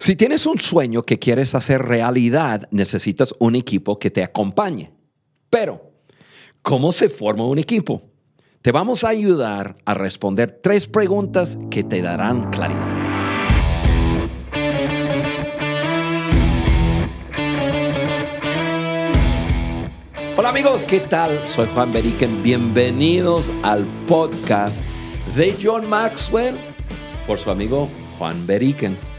Si tienes un sueño que quieres hacer realidad, necesitas un equipo que te acompañe. Pero, ¿cómo se forma un equipo? Te vamos a ayudar a responder tres preguntas que te darán claridad. Hola amigos, ¿qué tal? Soy Juan Beriken. Bienvenidos al podcast de John Maxwell por su amigo Juan Beriken.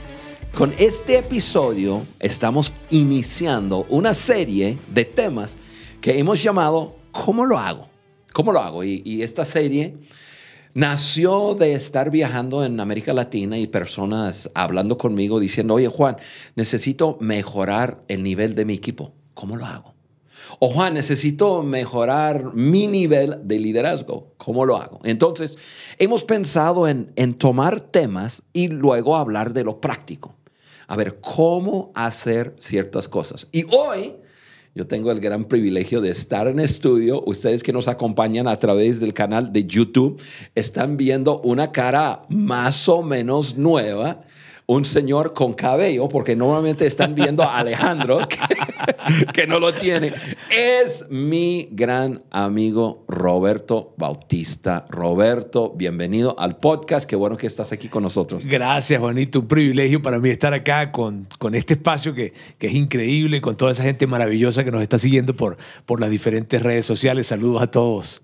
Con este episodio estamos iniciando una serie de temas que hemos llamado ¿Cómo lo hago? ¿Cómo lo hago? Y, esta serie nació de estar viajando en América Latina y personas hablando conmigo diciendo, oye Juan, necesito mejorar el nivel de mi equipo. ¿Cómo lo hago? O Juan, necesito mejorar mi nivel de liderazgo. ¿Cómo lo hago? Entonces, hemos pensado en, en tomar temas y luego hablar de lo práctico a ver cómo hacer ciertas cosas. Y hoy yo tengo el gran privilegio de estar en estudio. Ustedes que nos acompañan a través del canal de YouTube están viendo una cara más o menos nueva un señor con cabello, porque normalmente están viendo a Alejandro, que, no lo tiene, es mi gran amigo Roberto Bautista. Roberto, bienvenido al podcast. Qué bueno que estás aquí con nosotros. Gracias, Juanito. Un privilegio para mí estar acá con, con este espacio que, que es increíble, con toda esa gente maravillosa que nos está siguiendo por, por las diferentes redes sociales. Saludos a todos.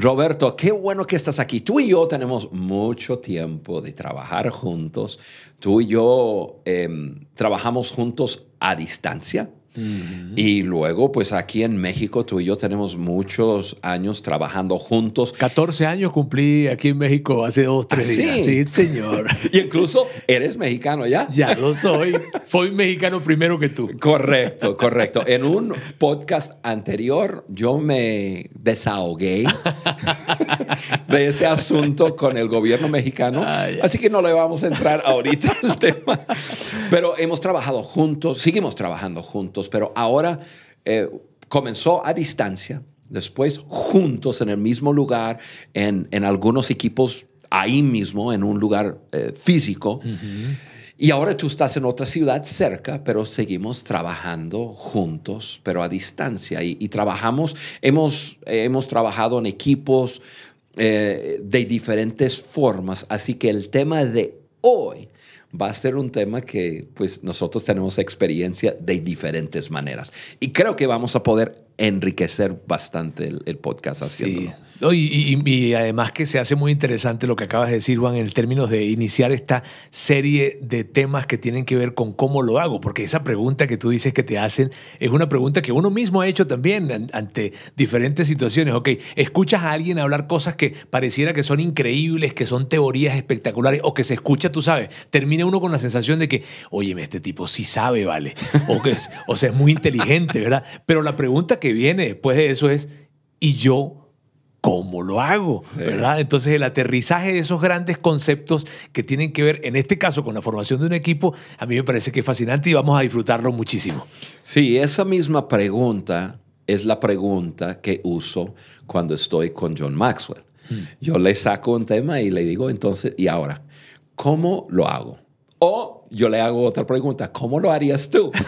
Roberto, qué bueno que estás aquí. Tú y yo tenemos mucho tiempo de trabajar juntos. Tú y yo em, trabajamos juntos a distancia. Y luego, pues aquí en México, tú y yo tenemos muchos años trabajando juntos. 14 años cumplí aquí en México hace dos, tres ¿Ah, días. Sí, señor. y incluso eres mexicano ya. Ya lo soy. Fui mexicano primero que tú. Correcto, correcto. En un podcast anterior, yo me desahogué de ese asunto con el gobierno mexicano. Así que no le vamos a entrar ahorita al tema. Pero hemos trabajado juntos, seguimos trabajando juntos pero ahora eh, comenzó a distancia, después juntos en el mismo lugar, en, algunos equipos ahí mismo, en un lugar eh, físico. Y ahora tú estás en otra ciudad cerca, pero seguimos trabajando juntos, pero a distancia. Y, trabajamos, hemos, hemos trabajado en equipos eh, de diferentes formas. Así que el tema de hoy va a ser un tema que pues nosotros tenemos experiencia de diferentes maneras. Y creo que vamos a poder enriquecer bastante el, podcast haciéndolo. Y, además que se hace muy interesante lo que acabas de decir, Juan, en términos de iniciar esta serie de temas que tienen que ver con cómo lo hago, porque esa pregunta que tú dices que te hacen es una pregunta que uno mismo ha hecho también ante diferentes situaciones. Ok, escuchas a alguien hablar cosas que pareciera que son increíbles, que son teorías espectaculares, o que se escucha, tú sabes, termina uno con la sensación de que, óyeme, este tipo sí sabe, vale, o, que o sea, es muy inteligente, ¿verdad? Pero la pregunta que viene después de eso es, ¿y yo cómo lo hago? ¿Verdad? Entonces el aterrizaje de esos grandes conceptos que tienen que ver, en este caso, con la formación de un equipo, a mí me parece que es fascinante y vamos a disfrutarlo muchísimo. Sí, esa misma pregunta es la pregunta que uso cuando estoy con John Maxwell. Mm. Yo le saco un tema y le digo, entonces, ¿y ahora? ¿Cómo lo hago? O yo le hago otra pregunta, ¿cómo lo harías tú?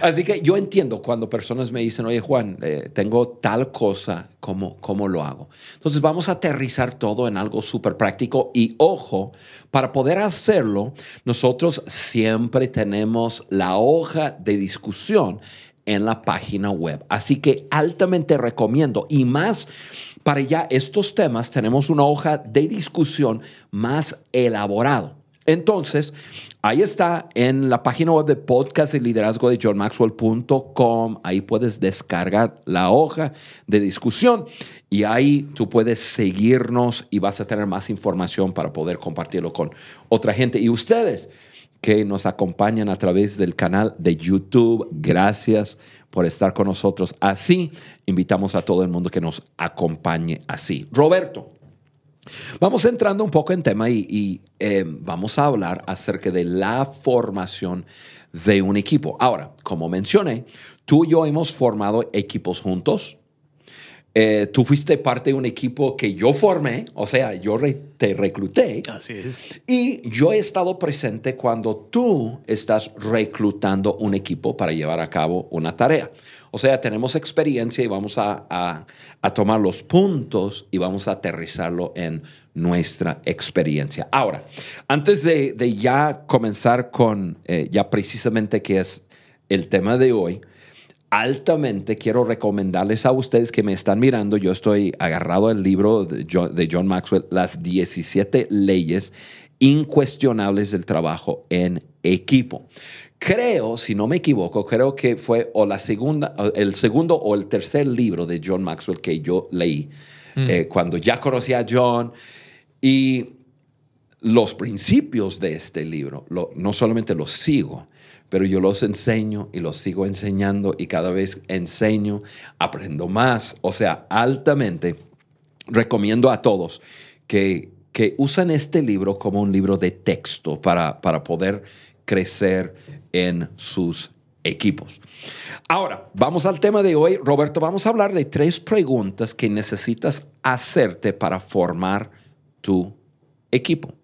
Así que yo entiendo cuando personas me dicen, oye Juan, eh, tengo tal cosa, ¿cómo, ¿cómo lo hago? Entonces vamos a aterrizar todo en algo súper práctico y ojo, para poder hacerlo, nosotros siempre tenemos la hoja de discusión en la página web. Así que altamente recomiendo y más para ya estos temas tenemos una hoja de discusión más elaborado. Entonces, ahí está en la página web de podcast y liderazgo de johnmaxwell.com. Ahí puedes descargar la hoja de discusión y ahí tú puedes seguirnos y vas a tener más información para poder compartirlo con otra gente. Y ustedes que nos acompañan a través del canal de YouTube, gracias por estar con nosotros. Así invitamos a todo el mundo que nos acompañe así. Roberto, vamos entrando un poco en tema y, eh, vamos a hablar acerca de la formación de un equipo. Ahora, como mencioné, tú y yo hemos formado equipos juntos. Eh, tú fuiste parte de un equipo que yo formé, o sea, yo te recluté. Así es. Y yo he estado presente cuando tú estás reclutando un equipo para llevar a cabo una tarea. O sea, tenemos experiencia y vamos a, tomar los puntos y vamos a aterrizarlo en nuestra experiencia. Ahora, antes de, ya comenzar con eh, ya precisamente qué es el tema de hoy, altamente quiero recomendarles a ustedes que me están mirando, yo estoy agarrado al libro de John, Maxwell, Las 17 leyes incuestionables del trabajo en equipo. Creo, si no me equivoco, creo que fue o la segunda, el segundo o el tercer libro de John Maxwell que yo leí mm. eh, cuando ya conocí a John y los principios de este libro, no solamente los sigo, pero yo los enseño y los sigo enseñando y cada vez enseño, aprendo más. O sea, altamente recomiendo a todos que, que usen este libro como un libro de texto para, para poder crecer en sus equipos. Ahora, vamos al tema de hoy. Roberto, vamos a hablar de tres preguntas que necesitas hacerte para formar tu equipo.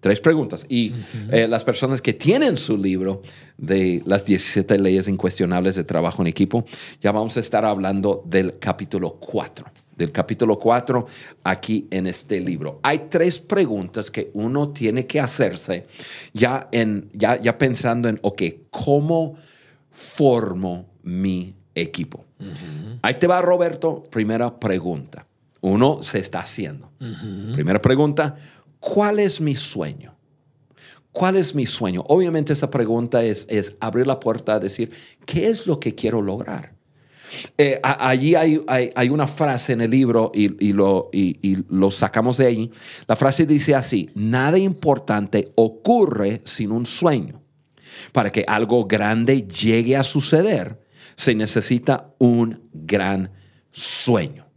Tres preguntas. Y eh, las personas que tienen su libro de las 17 leyes incuestionables de trabajo en equipo, ya vamos a estar hablando del capítulo 4. Del capítulo 4 aquí en este libro. Hay tres preguntas que uno tiene que hacerse ya, en, ya, ya pensando en, ok, ¿cómo formo mi equipo? Ahí te va, Roberto. Primera pregunta. Uno se está haciendo. Primera pregunta ¿cuál es mi sueño? ¿Cuál es mi sueño? Obviamente esa pregunta es, es abrir la puerta a decir, ¿qué es lo que quiero lograr? Eh, allí hay, hay, una frase en el libro y, y, lo, y, lo sacamos de ahí. La frase dice así, nada importante ocurre sin un sueño. Para que algo grande llegue a suceder, se necesita un gran sueño.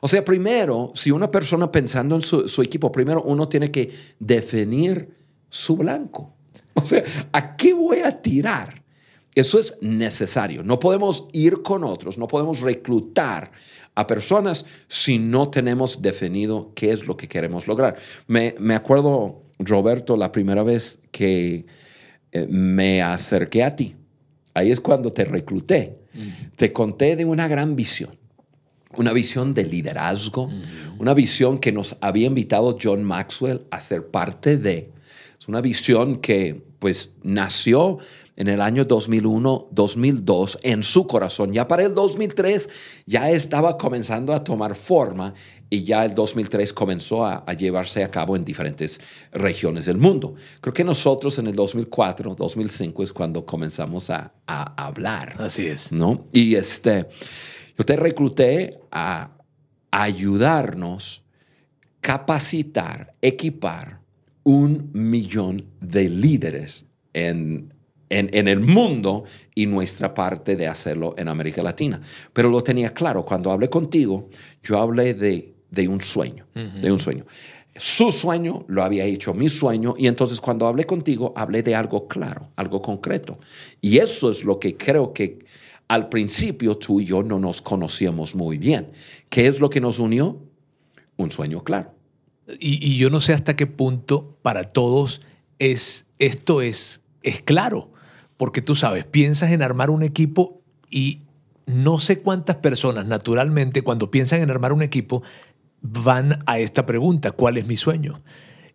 O sea, primero, si una persona pensando en su, equipo, primero uno tiene que definir su blanco. O sea, ¿a qué voy a tirar? Eso es necesario. No podemos ir con otros, no podemos reclutar a personas si no tenemos definido qué es lo que queremos lograr. Me, acuerdo, Roberto, la primera vez que eh, me acerqué a ti. Ahí es cuando te recluté. Te conté de una gran visión una visión de liderazgo, una visión que nos había invitado John Maxwell a ser parte de. Es una visión que pues nació en el año 2001, 2002 en su corazón. Ya para el 2003 ya estaba comenzando a tomar forma y ya el 2003 comenzó a, llevarse a cabo en diferentes regiones del mundo. Creo que nosotros en el 2004, 2005 es cuando comenzamos a, a hablar. Así es. ¿no? Y este... Yo te recluté a ayudarnos, capacitar, equipar un millón de líderes en, en, el mundo y nuestra parte de hacerlo en América Latina. Pero lo tenía claro, cuando hablé contigo, yo hablé de, de un sueño, de un sueño. Su sueño lo había hecho mi sueño y entonces cuando hablé contigo hablé de algo claro, algo concreto. Y eso es lo que creo que al principio tú y yo no nos conocíamos muy bien. ¿Qué es lo que nos unió? Un sueño claro. Y, yo no sé hasta qué punto para todos es, esto es, es claro, porque tú sabes, piensas en armar un equipo y no sé cuántas personas naturalmente cuando piensan en armar un equipo van a esta pregunta, ¿cuál es mi sueño?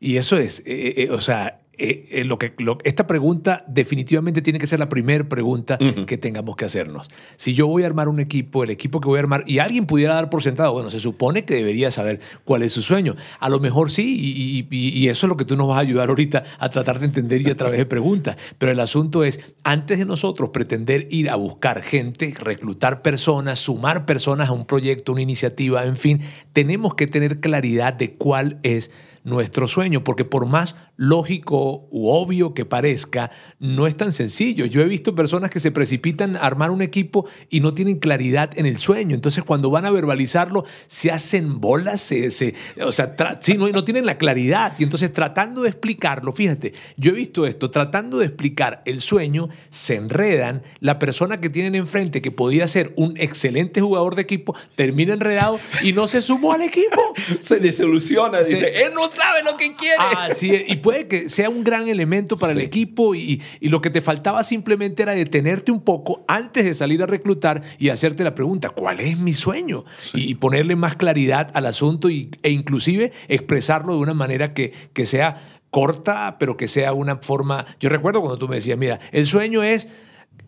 Y eso es, eh, eh, eh, o sea, eh, eh, lo que, esta pregunta definitivamente tiene que ser la primera pregunta que tengamos que hacernos. Si yo voy a armar un equipo, el equipo que voy a armar, y alguien pudiera dar por sentado, bueno, se supone que debería saber cuál es su sueño. A lo mejor sí, y, y eso es lo que tú nos vas a ayudar ahorita a tratar de entender y a través de preguntas. Pero el asunto es, antes de nosotros pretender ir a buscar gente, reclutar personas, sumar personas a un proyecto, una iniciativa, en fin, tenemos que tener claridad de cuál es nuestro sueño, porque por más lógico u obvio que parezca, no es tan sencillo. Yo he visto personas que se precipitan a armar un equipo y no tienen claridad en el sueño. Entonces, cuando van a verbalizarlo, se hacen bolas, se, o sea, sí, no, no tienen la claridad. Y entonces, tratando de explicarlo, fíjate, yo he visto esto, tratando de explicar el sueño, se enredan. La persona que tienen enfrente, que podía ser un excelente jugador de equipo, termina enredado y no se sumó al equipo. Se desilusiona, dice, él no sabe lo que quiere. Así Y puede que sea un gran elemento para el equipo y, y, lo que te faltaba simplemente era detenerte un poco antes de salir a reclutar y hacerte la pregunta, ¿cuál es mi sueño? Y ponerle más claridad al asunto y, e inclusive expresarlo de una manera que, que sea corta, pero que sea una forma... Yo recuerdo cuando tú me decías, mira, el sueño es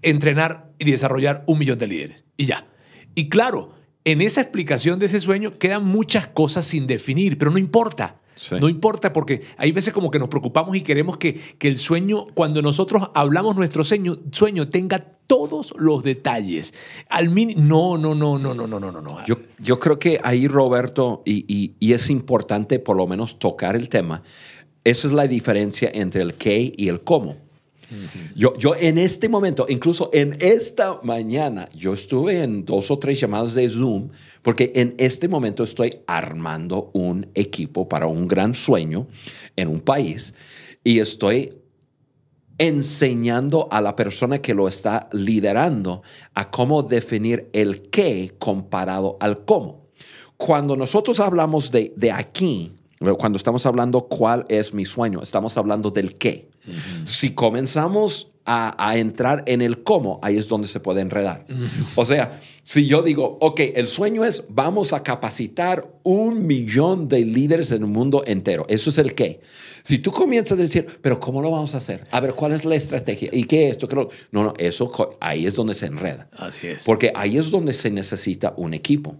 entrenar y desarrollar un millón de líderes. Y ya. Y claro, en esa explicación de ese sueño quedan muchas cosas sin definir, pero no importa. No importa porque hay veces como que nos preocupamos y queremos que, que el sueño, cuando nosotros hablamos nuestro sueño, sueño tenga todos los detalles. Al no, no, no, no, no, no, no, no. Yo, yo creo que ahí, Roberto, y, y, y es importante por lo menos tocar el tema, esa es la diferencia entre el qué y el cómo. Yo, yo en este momento, incluso en esta mañana, yo estuve en dos o tres llamadas de Zoom porque en este momento estoy armando un equipo para un gran sueño en un país y estoy enseñando a la persona que lo está liderando a cómo definir el qué comparado al cómo. Cuando nosotros hablamos de, de aquí, cuando estamos hablando cuál es mi sueño, estamos hablando del qué. Si comenzamos a, entrar en el cómo, ahí es donde se puede enredar. O sea, si yo digo, ok, el sueño es vamos a capacitar un millón de líderes en el mundo entero, eso es el qué. Si tú comienzas a decir, pero ¿cómo lo vamos a hacer? A ver, ¿cuál es la estrategia? ¿Y qué es esto? No, no, eso ahí es donde se enreda. Así es. Porque ahí es donde se necesita un equipo.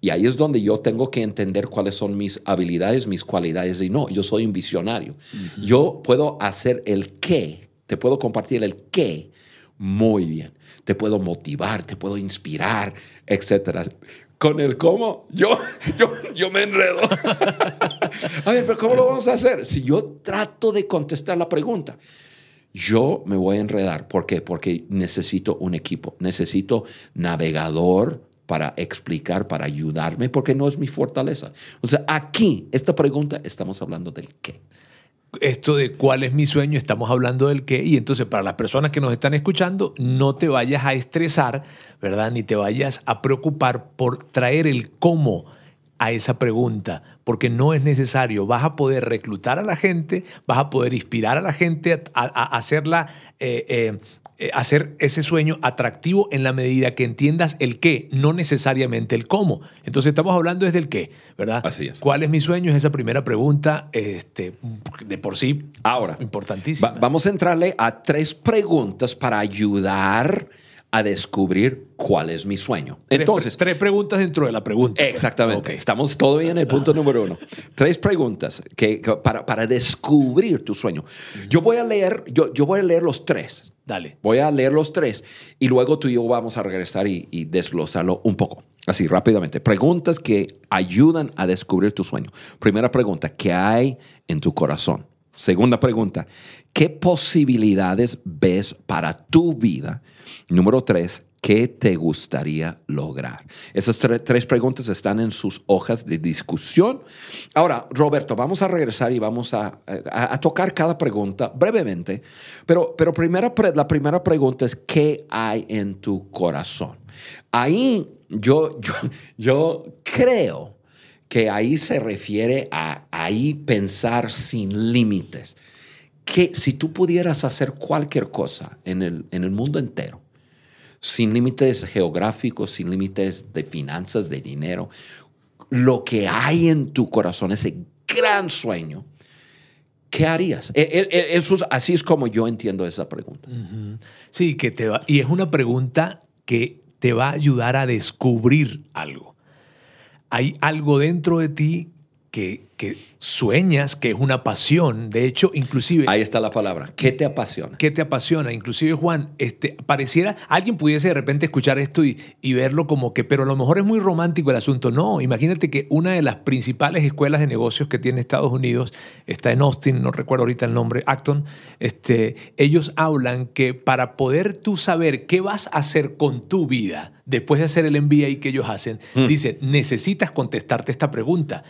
Y ahí es donde yo tengo que entender cuáles son mis habilidades, mis cualidades. Y no, yo soy un visionario. Yo puedo hacer el qué, te puedo compartir el qué muy bien. Te puedo motivar, te puedo inspirar, etc. Con el cómo, yo, yo, yo me enredo. a ver, pero ¿cómo lo vamos a hacer? Si yo trato de contestar la pregunta, yo me voy a enredar. ¿Por qué? Porque necesito un equipo, necesito navegador para explicar, para ayudarme, porque no es mi fortaleza. O sea, aquí, esta pregunta, estamos hablando del qué. Esto de cuál es mi sueño, estamos hablando del qué. Y entonces, para las personas que nos están escuchando, no te vayas a estresar, ¿verdad? Ni te vayas a preocupar por traer el cómo a esa pregunta, porque no es necesario. Vas a poder reclutar a la gente, vas a poder inspirar a la gente a, hacerla eh, eh, hacer ese sueño atractivo en la medida que entiendas el qué, no necesariamente el cómo. Entonces estamos hablando desde el qué, ¿verdad? Así es. ¿Cuál es mi sueño? Es esa primera pregunta, este, de por sí, ahora importantísima. vamos a entrarle a tres preguntas para ayudar a descubrir cuál es mi sueño. Entonces, tres, preguntas dentro de la pregunta. Exactamente. Estamos todavía en el punto número uno. Tres preguntas que, para, para, descubrir tu sueño. Yo voy a leer, yo, yo voy a leer los tres. Dale. Voy a leer los tres y luego tú y yo vamos a regresar y, desglosarlo un poco. Así, rápidamente. Preguntas que ayudan a descubrir tu sueño. Primera pregunta, ¿qué hay en tu corazón? Segunda pregunta, ¿qué posibilidades ves para tu vida? Número tres, ¿Qué te gustaría lograr? Esas tres preguntas están en sus hojas de discusión. Ahora, Roberto, vamos a regresar y vamos a, tocar cada pregunta brevemente, pero, pero la primera pregunta es, ¿qué hay en tu corazón? Ahí yo, yo, yo creo que ahí se refiere a ahí pensar sin límites. Que si tú pudieras hacer cualquier cosa en el, en el mundo entero, sin límites geográficos, sin límites de finanzas, de dinero. Lo que hay en tu corazón, ese gran sueño, ¿qué harías? E, e, e, eso así es como yo entiendo esa pregunta. Sí, que te va, y es una pregunta que te va a ayudar a descubrir algo. Hay algo dentro de ti que, que sueñas, que es una pasión. De hecho, inclusive... Ahí está la palabra. ¿Qué te apasiona? ¿Qué te apasiona? Inclusive, Juan, este, pareciera, alguien pudiese de repente escuchar esto y, y, verlo como que, pero a lo mejor es muy romántico el asunto. No, imagínate que una de las principales escuelas de negocios que tiene Estados Unidos está en Austin, no recuerdo ahorita el nombre, Acton. Este, ellos hablan que para poder tú saber qué vas a hacer con tu vida después de hacer el MBA que ellos hacen, mm. dicen, necesitas contestarte esta pregunta.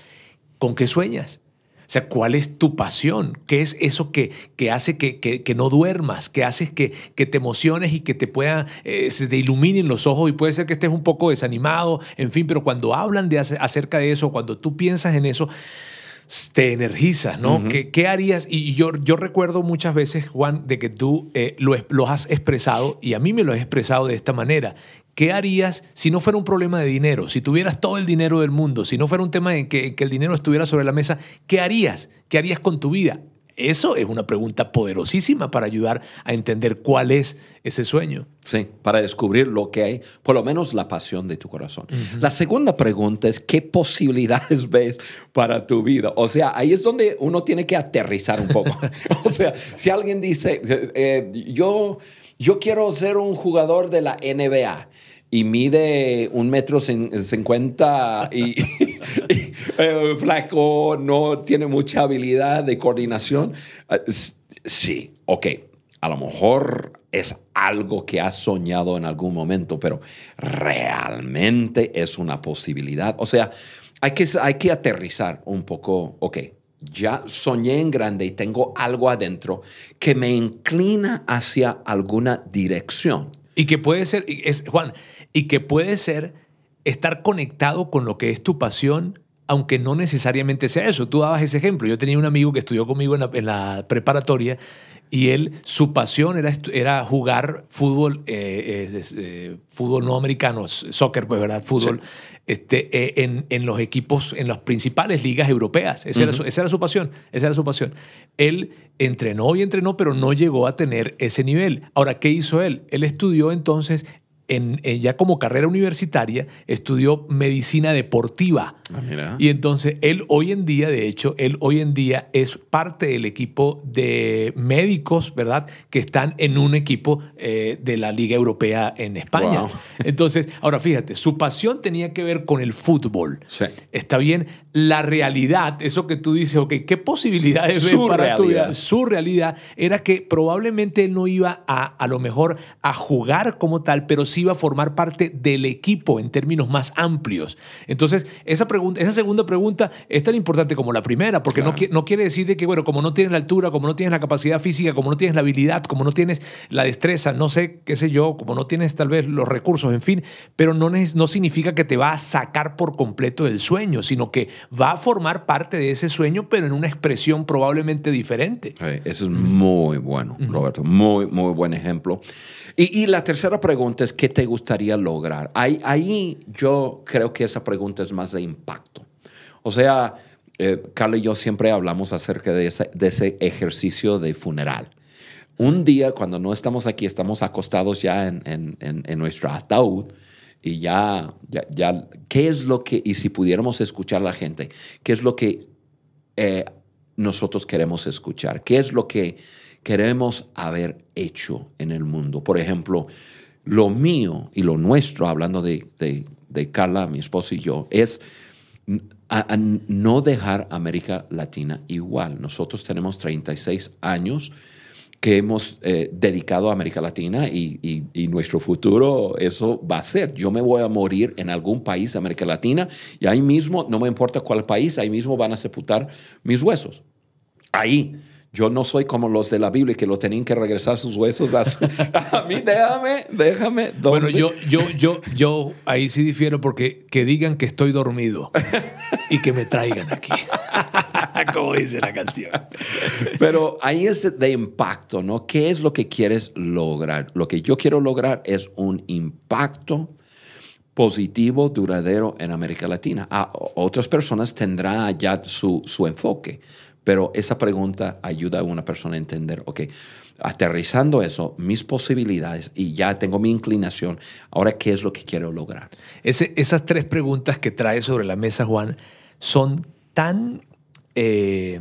¿Con qué sueñas? O sea, ¿cuál es tu pasión? ¿Qué es eso que, que hace que, que, no duermas? ¿Qué hace que, que te emociones y que te pueda, eh, se te iluminen los ojos? Y puede ser que estés un poco desanimado, en fin, pero cuando hablan de, acerca de eso, cuando tú piensas en eso, te energizas, ¿no? ¿Qué, harías? Y yo, yo recuerdo muchas veces, Juan, de que tú eh, lo, lo, has expresado y a mí me lo has expresado de esta manera. ¿Qué harías si no fuera un problema de dinero? Si tuvieras todo el dinero del mundo, si no fuera un tema en que, el dinero estuviera sobre la mesa, ¿qué harías? ¿Qué harías con tu vida? Eso es una pregunta poderosísima para ayudar a entender cuál es ese sueño. Sí, para descubrir lo que hay, por lo menos la pasión de tu corazón. La segunda pregunta es, ¿qué posibilidades ves para tu vida? O sea, ahí es donde uno tiene que aterrizar un poco. o sea, si alguien dice, eh, eh, yo, yo quiero ser un jugador de la NBA y mide un metro cincuenta y, eh, flaco, no tiene mucha habilidad de coordinación. Eh, sí, ok, a lo mejor es algo que has soñado en algún momento, pero realmente es una posibilidad. O sea, hay que, hay que aterrizar un poco, ok, ya soñé en grande y tengo algo adentro que me inclina hacia alguna dirección. Y que puede ser, es, Juan, y que puede ser estar conectado con lo que es tu pasión, aunque no necesariamente sea eso. Tú dabas ese ejemplo. Yo tenía un amigo que estudió conmigo en la, preparatoria y él, su pasión era, era jugar fútbol, eh, eh, eh, fútbol no americano, soccer, pues, ¿verdad? Fútbol, este, en, en, los equipos, en las principales ligas europeas. Esa, era su, esa, era su, pasión, esa era su pasión. Él entrenó y entrenó, pero no llegó a tener ese nivel. Ahora, ¿qué hizo él? Él estudió entonces en, ya como carrera universitaria, estudió medicina deportiva. Ah, y entonces él hoy en día, de hecho, él hoy en día es parte del equipo de médicos, ¿verdad? Que están en un equipo eh, de la Liga Europea en España. Entonces, ahora fíjate, su pasión tenía que ver con el fútbol. Está bien, la realidad, eso que tú dices, ok, ¿qué posibilidades ves para tu vida? Su realidad era que probablemente él no iba a, a lo mejor a jugar como tal, pero sí iba a formar parte del equipo en términos más amplios. Entonces, esa, pregunta, esa segunda pregunta es tan importante como la primera, porque no, no quiere decir de que, bueno, como no tienes la altura, como no tienes la capacidad física, como no tienes la habilidad, como no tienes la destreza, no sé, qué sé yo, como no tienes tal vez los recursos, en fin, pero no, no significa que te va a sacar por completo del sueño, sino que va a formar parte de ese sueño, pero en una expresión probablemente diferente. eso es muy bueno, Roberto, muy, muy buen ejemplo. Y, la tercera pregunta es, ¿qué te gustaría lograr? Ahí, ahí, yo creo que esa pregunta es más de impacto. O sea, eh, Carla y yo siempre hablamos acerca de ese, de ese ejercicio de funeral. Un día, cuando no estamos aquí, estamos acostados ya en, en, en, nuestro ataúd y ya, ya, ya, ¿qué es lo que, y si pudiéramos escuchar a la gente, qué es lo que eh, nosotros queremos escuchar? ¿Qué es lo que queremos haber hecho en el mundo. Por ejemplo, lo mío y lo nuestro, hablando de, Carla, mi esposa y yo, es no dejar América Latina igual. Nosotros tenemos 36 años que hemos eh, dedicado a América Latina y, y, nuestro futuro eso va a ser. Yo me voy a morir en algún país de América Latina y ahí mismo, no me importa cuál país, ahí mismo van a sepultar mis huesos. Ahí. Yo no soy como los de la Biblia que lo tenían que regresar sus huesos a, a mí. Déjame, déjame. Bueno, yo, yo, yo, yo ahí sí difiero porque que digan que estoy dormido y que me traigan aquí. como dice la canción. Pero ahí es de impacto, ¿no? ¿Qué es lo que quieres lograr? Lo que yo quiero lograr es un impacto positivo, duradero en América Latina. A otras personas tendrán ya su, su enfoque. Pero esa pregunta ayuda a una persona a entender, ok, aterrizando eso, mis posibilidades y ya tengo mi inclinación, ahora qué es lo que quiero lograr. esas tres preguntas que trae sobre la mesa Juan son tan eh,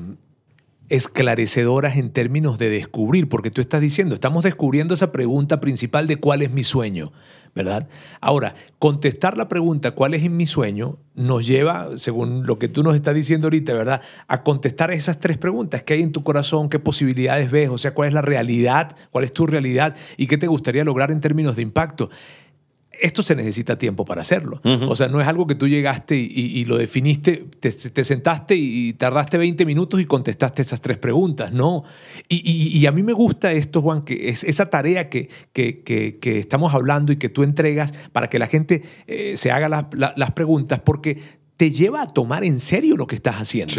esclarecedoras en términos de descubrir, porque tú estás diciendo, estamos descubriendo esa pregunta principal de cuál es mi sueño, ¿verdad? Ahora, contestar la pregunta cuál es mi sueño nos lleva, según lo que tú nos estás diciendo ahorita, ¿verdad? A contestar esas tres preguntas, ¿qué hay en tu corazón? ¿Qué posibilidades ves? O sea, ¿cuál es la realidad? ¿Cuál es tu realidad? ¿Y qué te gustaría lograr en términos de impacto? Esto se necesita tiempo para hacerlo. O sea, no es algo que tú llegaste y, lo definiste, te, sentaste y tardaste 20 minutos y contestaste esas tres preguntas. No. Y, a mí me gusta esto, Juan, que es esa tarea que, que, estamos hablando y que tú entregas para que la gente eh, se haga las preguntas, porque te lleva a tomar en serio lo que estás haciendo.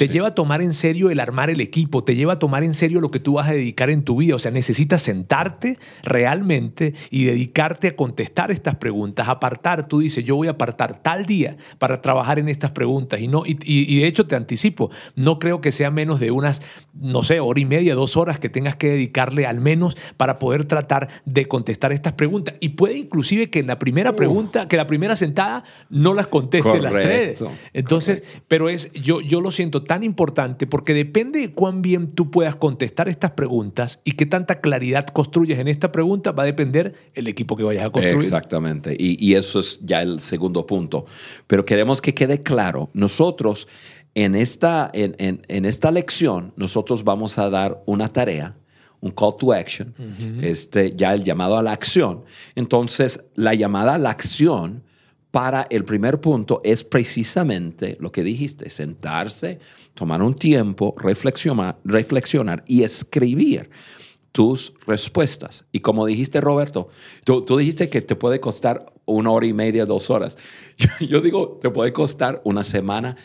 Te lleva a tomar en serio el armar el equipo, te lleva a tomar en serio lo que tú vas a dedicar en tu vida. O sea, necesitas sentarte realmente y dedicarte a contestar estas preguntas, apartar. Tú dices, yo voy a apartar tal día para trabajar en estas preguntas. Y, no, y, de hecho te anticipo, no creo que sea menos de unas, no sé, hora y media, dos horas que tengas que dedicarle al menos para poder tratar de contestar estas preguntas. Y puede inclusive que en la primera pregunta, que la primera sentada no las conteste las tres entonces, pero es, yo, yo lo siento tan importante porque depende de cuán bien tú puedas contestar estas preguntas y qué tanta claridad construyes en esta pregunta, va a depender el equipo que vayas a construir. Exactamente. Y, y eso es ya el segundo punto. Pero queremos que quede claro, nosotros en esta, en, en, en esta lección, nosotros vamos a dar una tarea un call to action, este, ya el llamado a la acción. Entonces, la llamada a la acción para el primer punto es precisamente lo que dijiste, sentarse, tomar un tiempo, reflexionar, reflexionar y escribir tus respuestas. Y como dijiste, Roberto, tú, tú dijiste que te puede costar una hora y media, dos horas. Yo, digo, te puede costar una semana,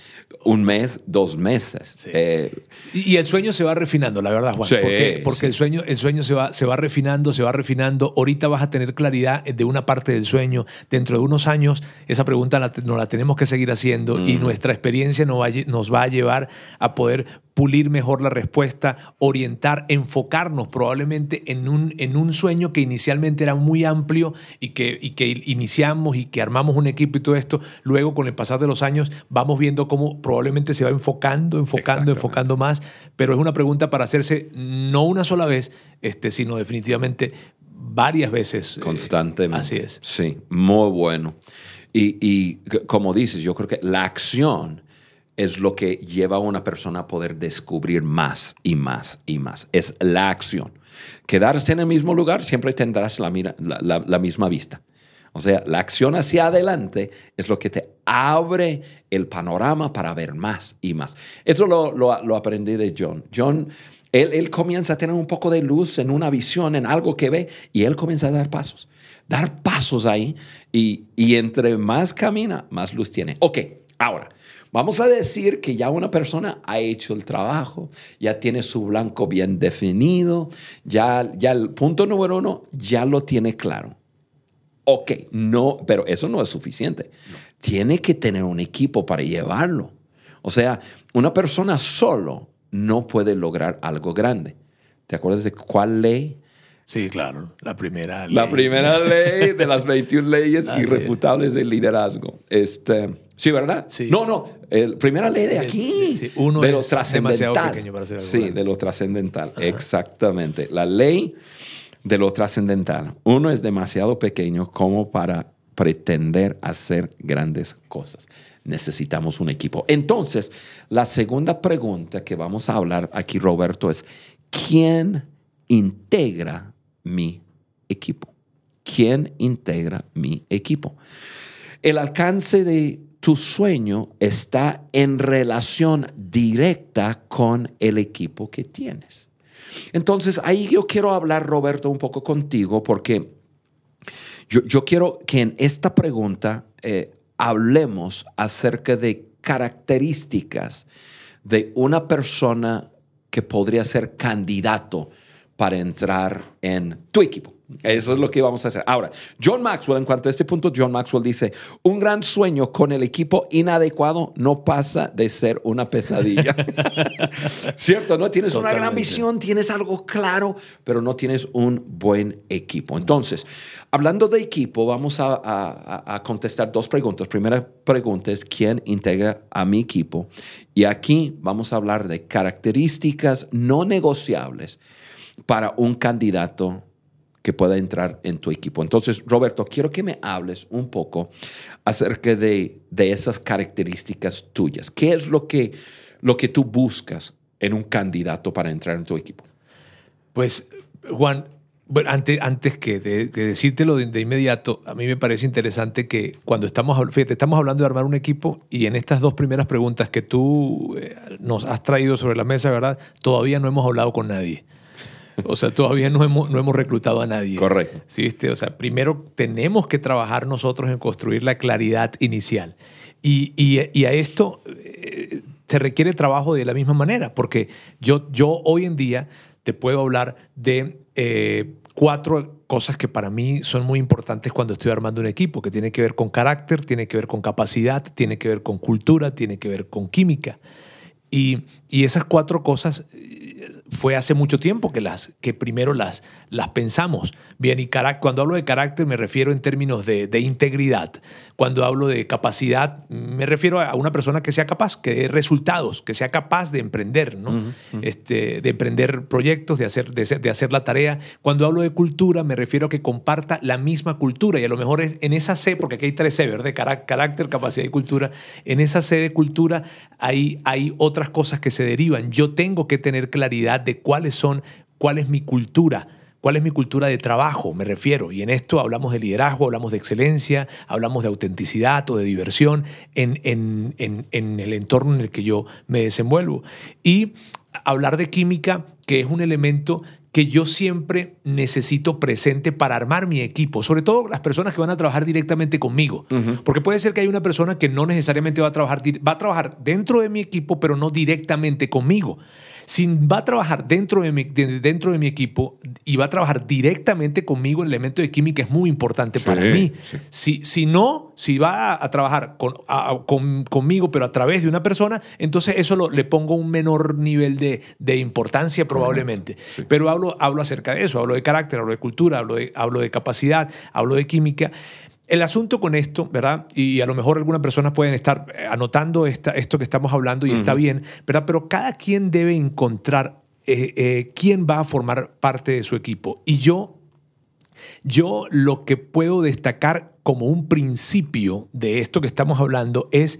un mes, dos meses. Eh, y, el sueño se va refinando, la verdad, Juan. porque, porque el sueño, el sueño se, va, se va refinando, se va refinando. Ahorita vas a tener claridad de una parte del sueño. Dentro de unos años, esa pregunta la, nos la tenemos que seguir haciendo y nuestra experiencia nos va, nos va a llevar a poder pulir mejor la respuesta, orientar, enfocarnos probablemente en un, en un sueño que inicialmente era muy amplio y que, y que iniciamos y que armamos un equipo y todo esto. Luego, con el pasar de los años, vamos viendo cómo probablemente se va enfocando, enfocando, enfocando más. Pero es una pregunta para hacerse no una sola vez, este, sino definitivamente varias veces. Eh, Constantemente. así es. Sí, muy bueno. Y, y como dices, yo creo que la acción es lo que lleva a una persona a poder descubrir más y más y más. Es la acción. Quedarse en el mismo lugar siempre tendrás la, la, misma vista. O sea, la acción hacia adelante es lo que te abre el panorama para ver más y más. Eso lo, lo, aprendí de John. John, él, él, comienza a tener un poco de luz en una visión, en algo que ve, y él comienza a dar pasos. Dar pasos ahí, y, y entre más camina, más luz tiene. Ok, ahora, Vamos a decir que ya una persona ha hecho el trabajo, ya tiene su blanco bien definido, ya, ya el punto número uno ya lo tiene claro. Ok, no, pero eso no es suficiente. Tiene que tener un equipo para llevarlo. O sea, una persona solo no puede lograr algo grande. ¿Te acuerdas de cuál ley? Sí, claro, la primera ley. La primera ley de las 21 leyes irrefutables del liderazgo. Este, Sí, ¿verdad? Sí. No, no, la primera ley de aquí, sí, uno de lo es trascendental. pequeño para ser Sí, de lo trascendental, exactamente. La ley de lo trascendental. Uno es demasiado pequeño como para pretender hacer grandes cosas. Necesitamos un equipo. Entonces, la segunda pregunta que vamos a hablar aquí, Roberto, es, ¿quién integra mi equipo? ¿Quién integra mi equipo? El alcance de tu sueño está en relación directa con el equipo que tienes. Entonces, ahí yo quiero hablar, Roberto, un poco contigo, porque yo, quiero que en esta pregunta eh, hablemos acerca de características de una persona que podría ser candidato para entrar en tu equipo. Eso es lo que vamos a hacer. Ahora, John Maxwell, en cuanto a este punto, John Maxwell dice, un gran sueño con el equipo inadecuado no pasa de ser una pesadilla. ¿Cierto? ¿No? Tienes una gran visión, tienes algo claro, pero no tienes un buen equipo. Entonces, hablando de equipo, vamos a, contestar dos preguntas. Primera pregunta es, ¿quién integra a mi equipo? Y aquí vamos a hablar de características no negociables para un candidato que pueda entrar en tu equipo. Entonces, Roberto, quiero que me hables un poco acerca de, esas características tuyas. ¿Qué es lo que, lo que tú buscas en un candidato para entrar en tu equipo? Pues, Juan, antes, antes que de, decírtelo de, inmediato, a mí me parece interesante que cuando estamos, fíjate, estamos hablando de armar un equipo y en estas dos primeras preguntas que tú eh, nos has traído sobre la mesa, ¿verdad? Todavía no hemos hablado con nadie. O sea, todavía no hemos, no hemos reclutado a nadie. Correcto. ¿Sí, O sea, primero tenemos que trabajar nosotros en construir la claridad inicial. Y, y, a esto eh, se requiere trabajo de la misma manera, porque yo, yo hoy en día te puedo hablar de eh, cuatro cosas que para mí son muy importantes cuando estoy armando un equipo, que tiene que ver con carácter, tiene que ver con capacidad, tiene que ver con cultura, tiene que ver con química. Y, y esas cuatro cosas fue hace mucho tiempo que, las, que primero las, las pensamos. Bien, y cuando hablo de carácter me refiero en términos de, integridad. Cuando hablo de capacidad me refiero a una persona que sea capaz, que dé resultados, que sea capaz de emprender, ¿no? Este, de emprender proyectos, de hacer, de, hacer la tarea. Cuando hablo de cultura me refiero a que comparta la misma cultura y a lo mejor es en esa C, porque aquí hay tres C, ¿verdad? Carácter, capacidad y cultura. En esa C de cultura hay, hay otras cosas que se derivan. Yo tengo que tener claridad de cuáles son, cuál es mi cultura, cuál es mi cultura de trabajo, me refiero. Y en esto hablamos de liderazgo, hablamos de excelencia, hablamos de autenticidad o de diversión en, en el entorno en el que yo me desenvuelvo. Y hablar de química, que es un elemento que yo siempre necesito presente para armar mi equipo, sobre todo las personas que van a trabajar directamente conmigo, porque puede ser que hay una persona que no necesariamente va a trabajar, va a trabajar dentro de mi equipo, pero no directamente conmigo. Si va a trabajar dentro de mi, dentro de mi equipo y va a trabajar directamente conmigo, el elemento de química es muy importante para mí. Si, si no, si va a, trabajar con, conmigo, pero a través de una persona, entonces eso lo, le pongo un menor nivel de, de importancia probablemente. Pero hablo, hablo acerca de eso, hablo de carácter, hablo de cultura, hablo de, hablo de capacidad, hablo de química. El asunto con esto, ¿verdad? Y a lo mejor algunas personas pueden estar eh, anotando esta, esto que estamos hablando y está bien, ¿verdad? Pero cada quien debe encontrar eh, eh, quién va a formar parte de su equipo. Y yo, yo lo que puedo destacar como un principio de esto que estamos hablando es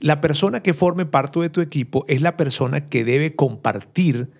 la persona que forme parte de tu equipo es la persona que debe compartir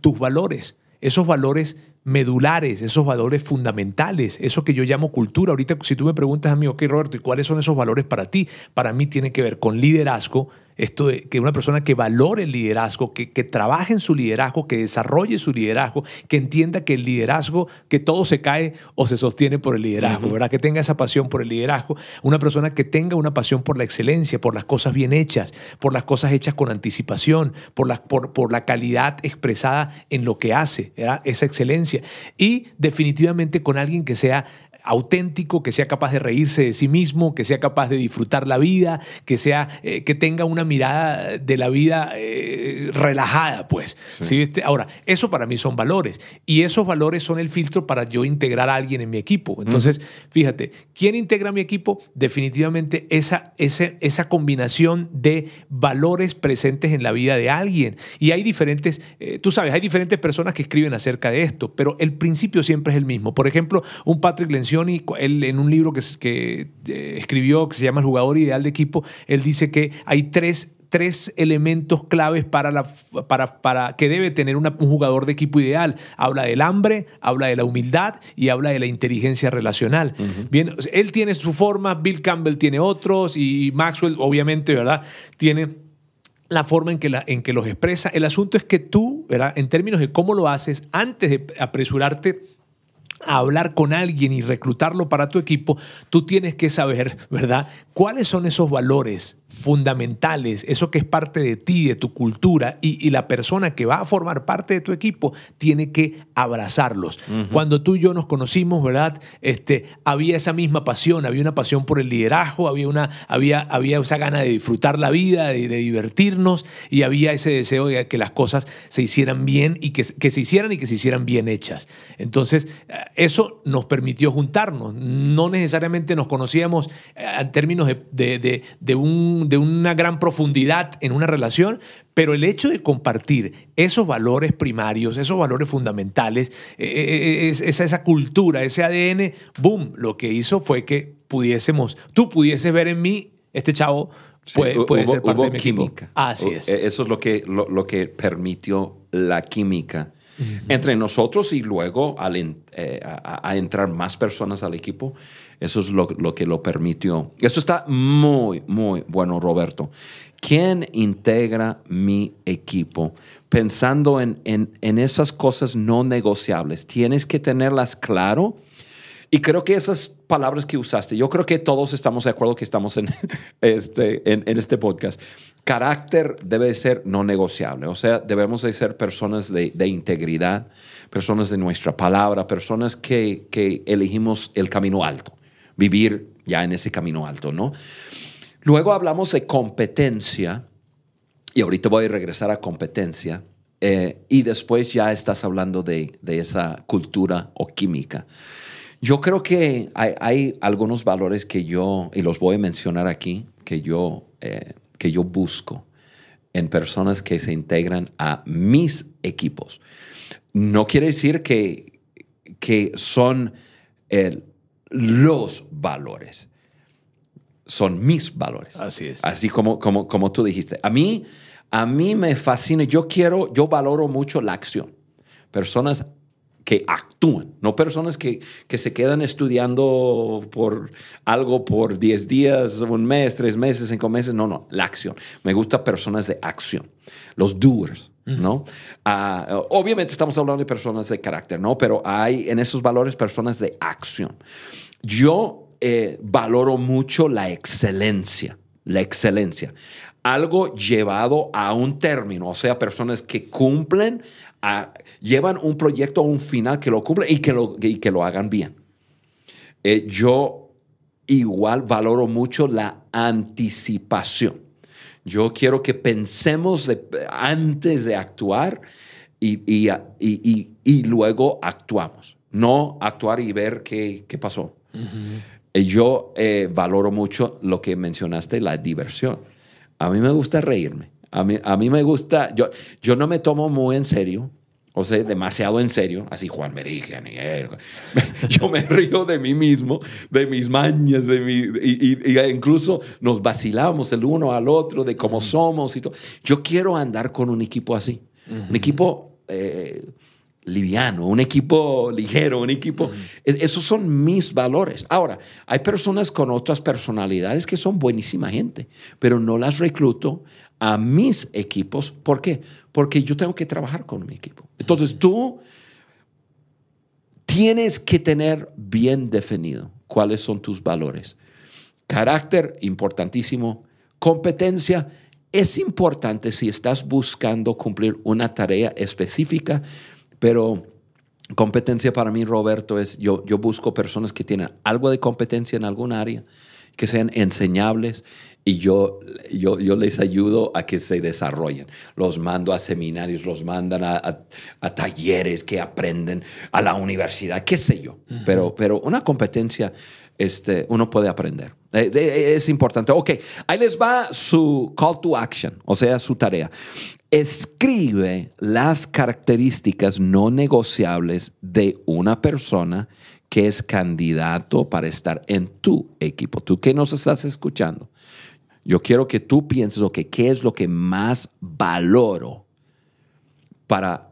tus valores, esos valores medulares, esos valores fundamentales, eso que yo llamo cultura. Ahorita si tú me preguntas a mí, ok Roberto, ¿y cuáles son esos valores para ti? Para mí tiene que ver con liderazgo, esto de que una persona que valore el liderazgo, que, que, trabaje en su liderazgo, que desarrolle su liderazgo, que entienda que el liderazgo, que todo se cae o se sostiene por el liderazgo, ¿verdad? Que tenga esa pasión por el liderazgo. Una persona que tenga una pasión por la excelencia, por las cosas bien hechas, por las cosas hechas con anticipación, por la, por, por la calidad expresada en lo que hace, esa excelencia. Y definitivamente con alguien que sea auténtico, que sea capaz de reírse de sí mismo, que sea capaz de disfrutar la vida, que, sea, eh, que tenga una mirada de la vida eh, relajada, pues. Sí. Este, ahora, eso para mí son valores y esos valores son el filtro para yo integrar a alguien en mi equipo. Entonces, fíjate, ¿quién integra mi equipo? Definitivamente esa, esa, esa combinación de valores presentes en la vida de alguien. Y hay diferentes, eh, tú sabes, hay diferentes personas que escriben acerca de esto, pero el principio siempre es el mismo. Por ejemplo, un Patrick Y él en un libro que, que eh, escribió que se llama El jugador ideal de equipo, él dice que hay tres tres elementos claves para, la, para, para que debe tener un jugador de equipo ideal. Habla del hambre, habla de la humildad y habla de la inteligencia relacional. Bien, él tiene su forma, Bill Campbell tiene otros y Maxwell obviamente, ¿verdad? Tiene la forma en que, la, en que los expresa. El asunto es que tú, ¿verdad? En términos de cómo lo haces, antes de apresurarte a hablar con alguien y reclutarlo para tu equipo, tú tienes que saber, ¿verdad? ¿Cuáles son esos valores fundamentales, eso que es parte de ti, de tu cultura, y, la persona que va a formar parte de tu equipo tiene que abrazarlos. Cuando tú y yo nos conocimos, ¿verdad? Este, había esa misma pasión, había una pasión por el liderazgo, había, una, había, había esa gana de disfrutar la vida, de, divertirnos, y había ese deseo de que las cosas se hicieran bien y que, que se hicieran y que se hicieran bien hechas. Entonces, eso nos permitió juntarnos. No necesariamente nos conocíamos eh, en términos de un de una gran profundidad en una relación, pero el hecho de compartir esos valores primarios, esos valores fundamentales, eh, eh, esa, esa cultura, ese ADN, boom, lo que hizo fue que pudiésemos, tú pudieses ver en mí, este chavo puede, puede ser parte de mi química. Así es. Eso es lo que, lo, que permitió la química entre nosotros y luego al, a, entrar más personas al equipo, eso es lo, que lo permitió. Eso está muy, muy bueno, Roberto. ¿Quién integra mi equipo? Pensando en, en, esas cosas no negociables, tienes que tenerlas claro. Y creo que esas palabras que usaste, yo creo que todos estamos de acuerdo que estamos en este, en, en este podcast. Carácter debe ser no negociable, o sea, debemos de ser personas de, de integridad, personas de nuestra palabra, personas que, que elegimos el camino alto vivir ya en ese camino alto, ¿no? Luego hablamos de competencia, y ahorita voy a regresar a competencia, eh, y después ya estás hablando de, esa cultura o química. Yo creo que hay, algunos valores que yo, y los voy a mencionar aquí, que yo, eh, que yo busco en personas que se integran a mis equipos. No quiere decir que, que son el, los valores. Son mis valores. Así es. Así como, como, como tú dijiste. A mí, a mí me fascina, yo quiero, yo valoro mucho la acción. Personas que actúan, no personas que, que, se quedan estudiando por algo por 10 días, un mes, tres meses, cinco meses. No, no, la acción. Me gusta personas de acción, los doers. ¿no? Ah, obviamente estamos hablando de personas de carácter, ¿no? Pero hay en esos valores personas de acción. Yo eh, valoro mucho la excelencia, la excelencia. Algo llevado a un término, o sea, personas que cumplen, llevan un proyecto a un final que lo cumplen y que lo, que lo hagan bien. Eh, yo igual valoro mucho la anticipación. Yo quiero que pensemos antes de actuar y, y, luego actuamos, no actuar y ver qué, pasó. Eh, yo eh, valoro mucho lo que mencionaste, la diversión. A mí me gusta reírme. A mí, a mí me gusta, yo, yo no me tomo muy en serio, o sea, demasiado en serio, así Juan Merigen y Yo me río de mí mismo, de mis mañas, de mi, y, incluso nos vacilamos el uno al otro de cómo somos y todo. Yo quiero andar con un equipo así, un equipo eh, liviano, un equipo ligero, un equipo... E, esos son mis valores. Ahora, hay personas con otras personalidades que son buenísima gente, pero no las recluto a mis equipos. ¿Por qué? Porque yo tengo que trabajar con mi equipo. Entonces tú tienes que tener bien definido cuáles son tus valores. Carácter, importantísimo. Competencia, es importante si estás buscando cumplir una tarea específica, pero competencia para mí, Roberto, es yo, yo busco personas que tienen algo de competencia en algún área, que sean enseñables y yo, yo, yo, les ayudo a que se desarrollen. Los mando a seminarios, los mandan a, a, talleres que aprenden, a la universidad, qué sé yo. pero, pero una competencia este, uno puede aprender. Eh, eh, es importante. Ok, ahí les va su call to action, o sea, su tarea. Escribe las características no negociables de una persona que es candidato para estar en tu equipo. Tú que nos estás escuchando, yo quiero que tú pienses, ok, ¿qué es lo que más valoro para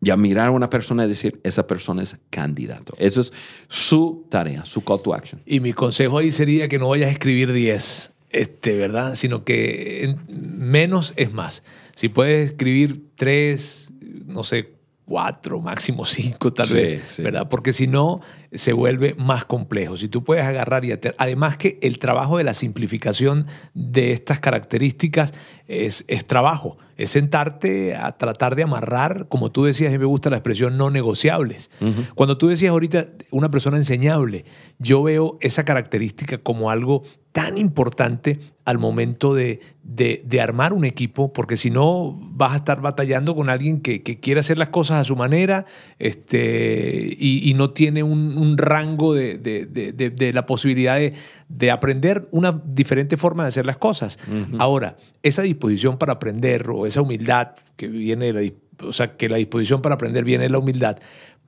ya mirar a una persona y decir, esa persona es candidato? Eso es su tarea, su call to action. Y mi consejo ahí sería que no vayas a escribir 10, este, ¿verdad? Sino que menos es más. Si puedes escribir 3, no sé, cuatro, máximo cinco tal Sí, vez, sí. ¿verdad? Porque si no, se vuelve más complejo. Si tú puedes agarrar y... ate- Además que el trabajo de la simplificación de estas características es, es trabajo, es sentarte a tratar de amarrar, como tú decías, y me gusta la expresión, no negociables. Cuando tú decías ahorita una persona enseñable, yo veo esa característica como algo tan importante al momento de, de- de armar un equipo, porque si no vas a estar batallando con alguien que, que quiere hacer las cosas a su manera este, y, y no tiene un, un rango de, de- la posibilidad de, de aprender una diferente forma de hacer las cosas. Ahora, esa disposición para aprender o esa humildad que viene de la, o sea, que la disposición para aprender viene de la humildad,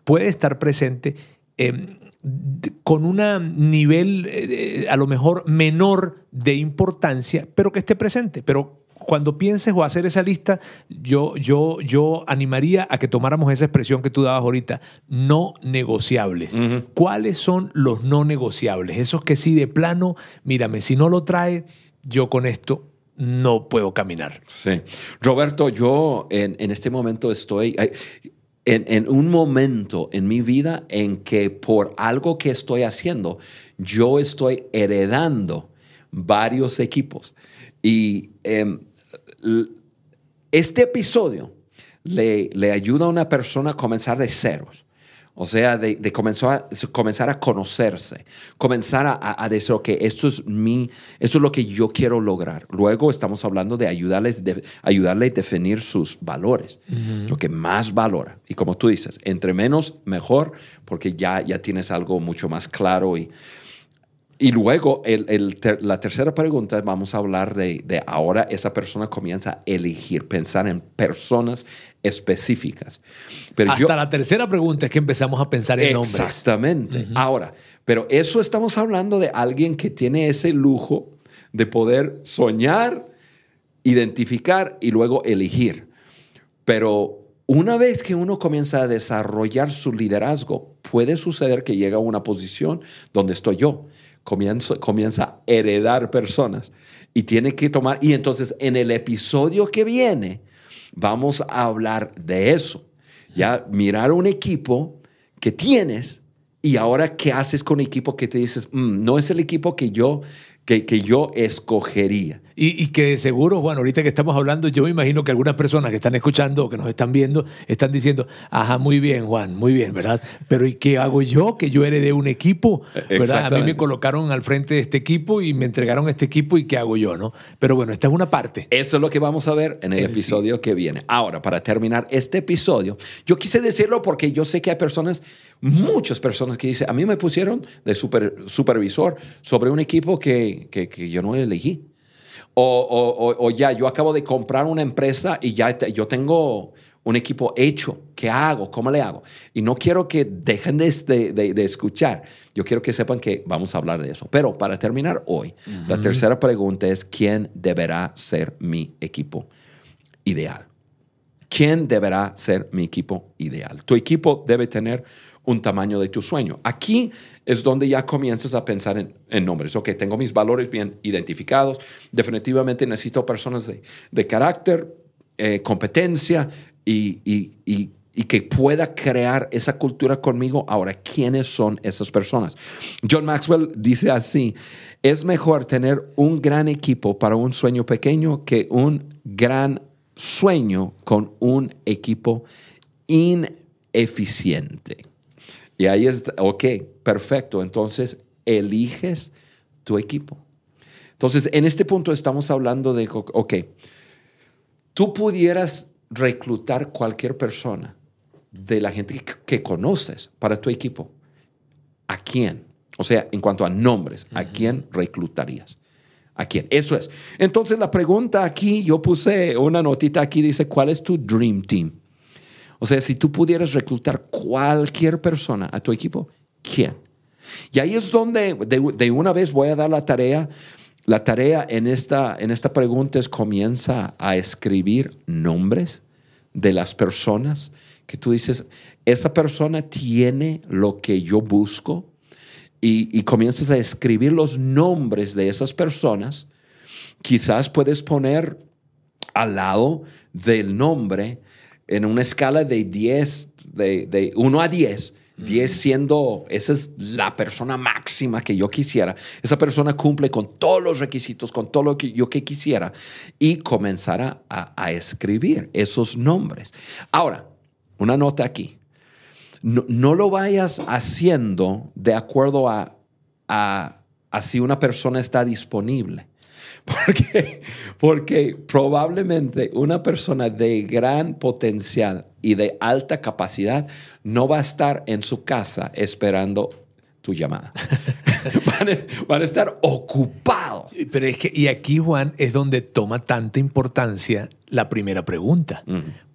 puede estar presente eh, con un nivel eh, a lo mejor menor de importancia, pero que esté presente. Pero cuando pienses o hacer esa lista, yo, yo, yo animaría a que tomáramos esa expresión que tú dabas ahorita, no negociables. ¿Cuáles son los no negociables? Esos que sí de plano, mírame, si no lo trae, yo con esto no puedo caminar. Sí. Roberto, yo en, en este momento estoy en, un momento en mi vida en que por algo que estoy haciendo, yo estoy heredando varios equipos. Y em, este episodio le, le ayuda a una persona a comenzar de ceros. O sea, de, de comenzar, a, comenzar a conocerse, comenzar a, decir, ok, esto es, mi, esto es lo que yo quiero lograr. Luego estamos hablando de ayudarles, de, ayudarle a definir sus valores, lo que más valora. Y como tú dices, entre menos, mejor, porque ya, ya tienes algo mucho más claro y, y luego, el- el ter- la tercera pregunta, vamos a hablar de, de ahora esa persona comienza a elegir, pensar en personas específicas. Pero Hasta yo, la tercera pregunta es que empezamos a pensar en nombres. Exactamente. Ahora, pero eso estamos hablando de alguien que tiene ese lujo de poder soñar, identificar y luego elegir. Pero una vez que uno comienza a desarrollar su liderazgo, puede suceder que llega a una posición donde estoy yo. Comienzo, comienza a heredar personas y tiene que tomar. Y entonces en el episodio que viene vamos a hablar de eso. Ya mirar un equipo que tienes y ahora qué haces con un equipo que te dices, "Mm, no es el equipo que yo, que, que yo escogería. Y, y que seguro, Juan, ahorita que estamos hablando, yo me imagino que algunas personas que están escuchando o que nos están viendo están diciendo, ajá, muy bien, Juan, muy bien, ¿verdad? Pero ¿y qué hago yo? Que yo heredé un equipo, ¿verdad? A mí me colocaron al frente de este equipo y me entregaron este equipo y ¿qué hago yo, no? Pero bueno, esta es una parte. Eso es lo que vamos a ver en el Eh, episodio que viene. Ahora, para terminar este episodio, yo quise decirlo porque yo sé que hay personas, muchas personas que dicen, a mí me pusieron de super- supervisor sobre un equipo que, que- que yo no elegí. O, o- o- o ya, yo acabo de comprar una empresa y ya te- yo tengo un equipo hecho. ¿Qué hago? ¿Cómo le hago? Y no quiero que dejen de, de- de- de escuchar. Yo quiero que sepan que vamos a hablar de eso. Pero para terminar hoy, la tercera pregunta es, ¿quién deberá ser mi equipo ideal? ¿Quién deberá ser mi equipo ideal? Tu equipo debe tener un tamaño de tu sueño. Aquí es donde ya comienzas a pensar en, nombres. Ok, tengo mis valores bien identificados. Definitivamente necesito personas de, de carácter, eh, competencia y- y- y que pueda crear esa cultura conmigo. Ahora, ¿quiénes son esas personas? John Maxwell dice así, es mejor tener un gran equipo para un sueño pequeño que un gran sueño con un equipo ineficiente. Y ahí es, ok, perfecto. Entonces, eliges tu equipo. Entonces, en este punto estamos hablando de, ok, tú pudieras reclutar cualquier persona de la gente que, que conoces para tu equipo. ¿A quién? O sea, en cuanto a nombres, ¿a quién reclutarías? ¿A quién? Eso es. Entonces, la pregunta aquí, yo puse una notita aquí, dice, ¿cuál es tu Dream Team? O sea, si tú pudieras reclutar cualquier persona a tu equipo, ¿quién? Y ahí es donde de, una vez voy a dar la tarea. La tarea en esta, en esta pregunta es comienza a escribir nombres de las personas que tú dices, esa persona tiene lo que yo busco y comienzas a escribir los nombres de esas personas. Quizás puedes poner al lado del nombre en una escala de 10, de, de 1 a 10, 10 siendo, esa es la persona máxima que yo quisiera. Esa persona cumple con todos los requisitos, con todo lo que yo que quisiera y comenzar a, escribir esos nombres. Ahora, una nota aquí. No, lo vayas haciendo de acuerdo a, a, a si una persona está disponible. Porque, porque probablemente una persona de gran potencial y de alta capacidad no va a estar en su casa esperando tu llamada. van, a, estar ocupados. Pero es que, y aquí, Juan, es donde toma tanta importancia la primera pregunta.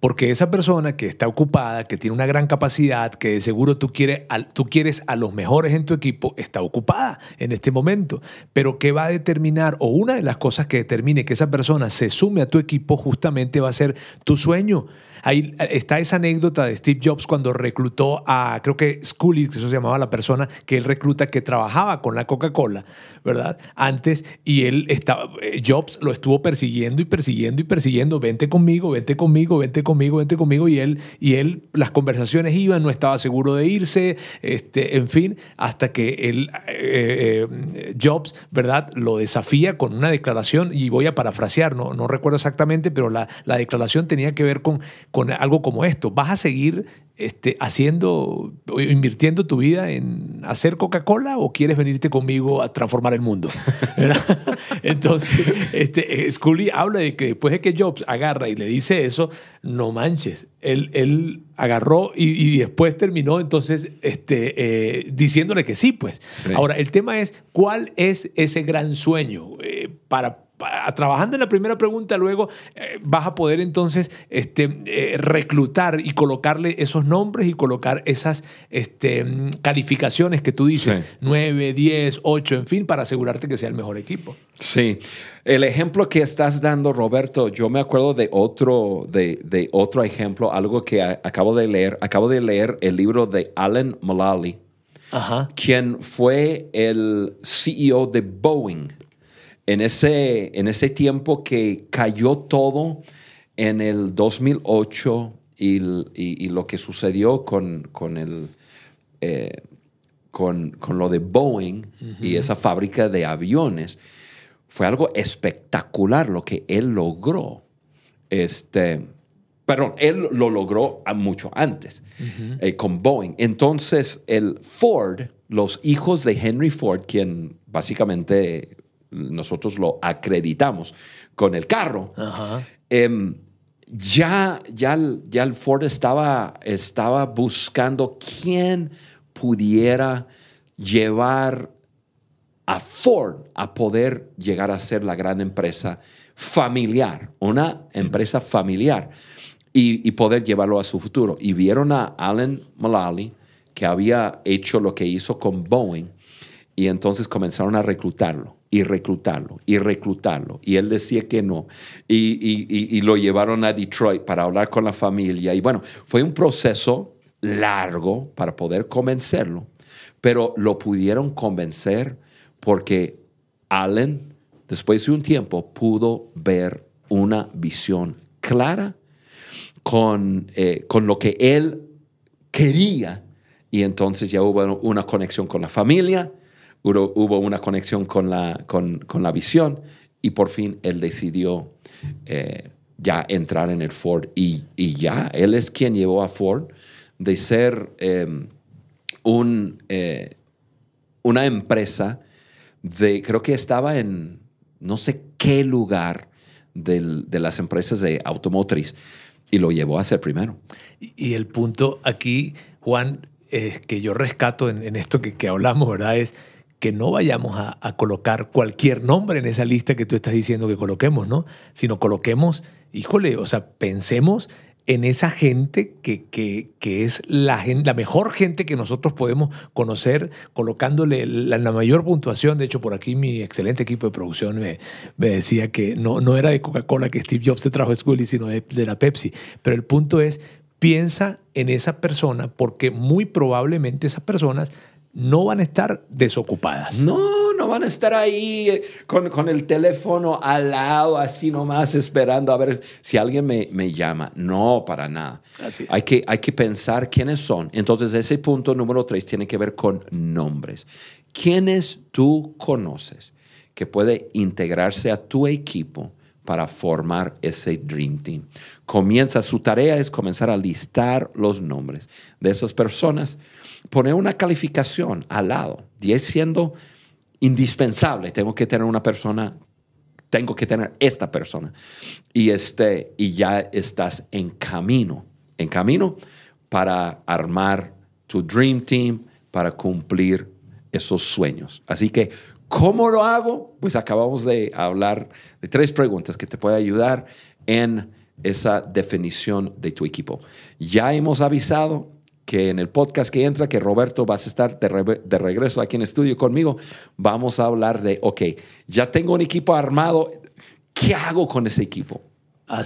Porque esa persona que está ocupada, que tiene una gran capacidad, que de seguro tú quieres, tú quieres a los mejores en tu equipo, está ocupada en este momento. Pero ¿qué va a determinar? O una de las cosas que determine que esa persona se sume a tu equipo justamente va a ser tu sueño. Ahí está esa anécdota de Steve Jobs cuando reclutó a, creo que Scully, que eso se llamaba la persona que él recluta, que trabajaba con la Coca-Cola, ¿verdad? Antes, y él estaba, eh, Jobs lo estuvo persiguiendo y persiguiendo y persiguiendo, vente conmigo, vente conmigo, vente conmigo, vente conmigo, y él, y él, las conversaciones iban, no estaba seguro de irse, este, en fin, hasta que él, eh, eh, Jobs, ¿verdad? Lo desafía con una declaración, y voy a parafrasear, no, no recuerdo exactamente, pero la, la declaración tenía que ver con con algo como esto. ¿Vas a seguir este, haciendo, invirtiendo tu vida en hacer Coca-Cola o quieres venirte conmigo a transformar el mundo? Entonces, este, Scully habla de que después de que Jobs agarra y le dice eso, no manches, él, él agarró y, después terminó entonces este, eh, diciéndole que sí, pues. Ahora, el tema es, ¿cuál es ese gran sueño eh, para trabajando en la primera pregunta, luego eh, vas a poder entonces este, eh, reclutar y colocarle esos nombres y colocar esas este, mm, calificaciones que tú dices, 9, 10, 8, en fin, para asegurarte que sea el mejor equipo. Sí, el ejemplo que estás dando, Roberto, yo me acuerdo de otro, de, otro ejemplo, algo que acabo de leer. Acabo de leer el libro de Alan Mulally, quien fue el CEO de Boeing en ese, en ese tiempo que cayó todo en el 2008 y, lo que sucedió con, con, el, eh, con, lo de Boeing y esa fábrica de aviones, fue algo espectacular lo que él logró. Este, perdón, él lo logró mucho antes eh, con Boeing. Entonces, el Ford, los hijos de Henry Ford, quien básicamente nosotros lo acreditamos con el carro. Em, ya, ya, ya el Ford estaba, estaba buscando quién pudiera llevar a Ford a poder llegar a ser la gran empresa familiar, una empresa familiar, y, y poder llevarlo a su futuro. Y vieron a Alan Mulally, que había hecho lo que hizo con Boeing, y entonces comenzaron a reclutarlo y reclutarlo y reclutarlo. Y él decía que no. Y, lo llevaron a Detroit para hablar con la familia. Y bueno, fue un proceso largo para poder convencerlo, pero lo pudieron convencer porque Allen, después de un tiempo, pudo ver una visión clara con, eh, con lo que él quería. Y entonces ya hubo una conexión con la familia hubo, una conexión con la, con, la visión y por fin él decidió eh, ya entrar en el Ford. Y, ya, él es quien llevó a Ford de ser em, un, eh, una empresa de, creo que estaba en no sé qué lugar de las empresas de automotriz y lo llevó a ser primero. Y, el punto aquí, Juan, es que yo rescato en, esto que, que hablamos, ¿verdad? Es que no vayamos a, colocar cualquier nombre en esa lista que tú estás diciendo que coloquemos, ¿no? Sino coloquemos, híjole, o sea, pensemos en esa gente que, que, que es la, mejor gente que nosotros podemos conocer, colocándole la, mayor puntuación. De hecho, por aquí mi excelente equipo de producción me, me decía que no, no era de Coca-Cola que Steve Jobs se trajo a Scully, sino de, de la Pepsi. Pero el punto es, piensa en esa persona porque muy probablemente esas personas no van a estar desocupadas. No, no van a estar ahí eh, con, con, el teléfono al lado, así nomás esperando a ver si alguien me, me llama. No, para nada. Así Hay, que, hay que pensar quiénes son. Entonces, ese punto número tres tiene que ver con nombres. ¿Quiénes tú conoces que puede integrarse a tu equipo? Para formar ese Dream Team. Comienza, su tarea es comenzar a listar los nombres de esas personas, poner una calificación al lado, 10 siendo indispensable, tengo que tener una persona, tengo que tener esta persona. Y, este, y ya estás en camino, en camino para armar tu Dream Team, para cumplir esos sueños. Así que ¿Cómo lo hago? Pues acabamos de hablar de tres preguntas que te pueden ayudar en esa definición de tu equipo. Ya hemos avisado que en el podcast que entra, que Roberto vas a estar de, regreso aquí en estudio conmigo, vamos a hablar de, ok, ya tengo un equipo armado, ¿qué hago con ese equipo?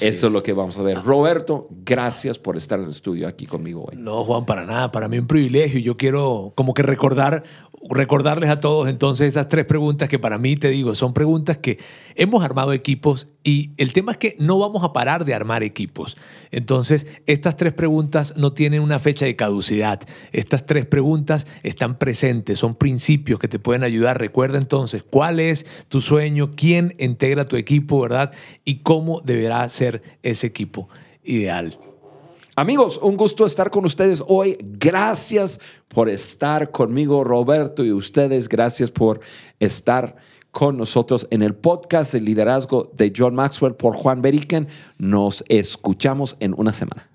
Eso es. lo que vamos a ver. Roberto, gracias por estar en el estudio aquí conmigo hoy. No, Juan, para nada. Para mí un privilegio. Yo quiero como que recordar recordarles a todos entonces esas tres preguntas que para mí, te digo, son preguntas que hemos armado equipos y el tema es que no vamos a parar de armar equipos. Entonces, estas tres preguntas no tienen una fecha de caducidad. Estas tres preguntas están presentes, son principios que te pueden ayudar. Recuerda entonces cuál es tu sueño, quién integra tu equipo, ¿verdad? Y cómo deberá ser ese equipo ideal. Amigos, un gusto estar con ustedes hoy. Gracias por estar conmigo, Roberto, y ustedes. Gracias por estar con nosotros en el podcast de liderazgo de John Maxwell por Juan Beriken. Nos escuchamos en una semana.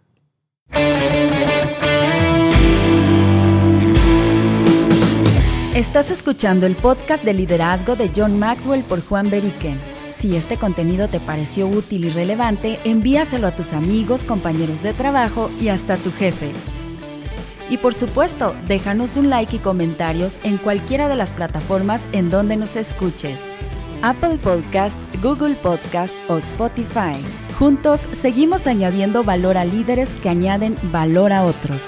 Estás escuchando el podcast de liderazgo de John Maxwell por Juan Beriken. Si este contenido te pareció útil y relevante, envíaselo a tus amigos, compañeros de trabajo y hasta tu jefe. Y por supuesto, déjanos un like y comentarios en cualquiera de las plataformas en donde nos escuches. Apple Podcast, Google Podcast o Spotify. Juntos seguimos añadiendo valor a líderes que añaden valor a otros.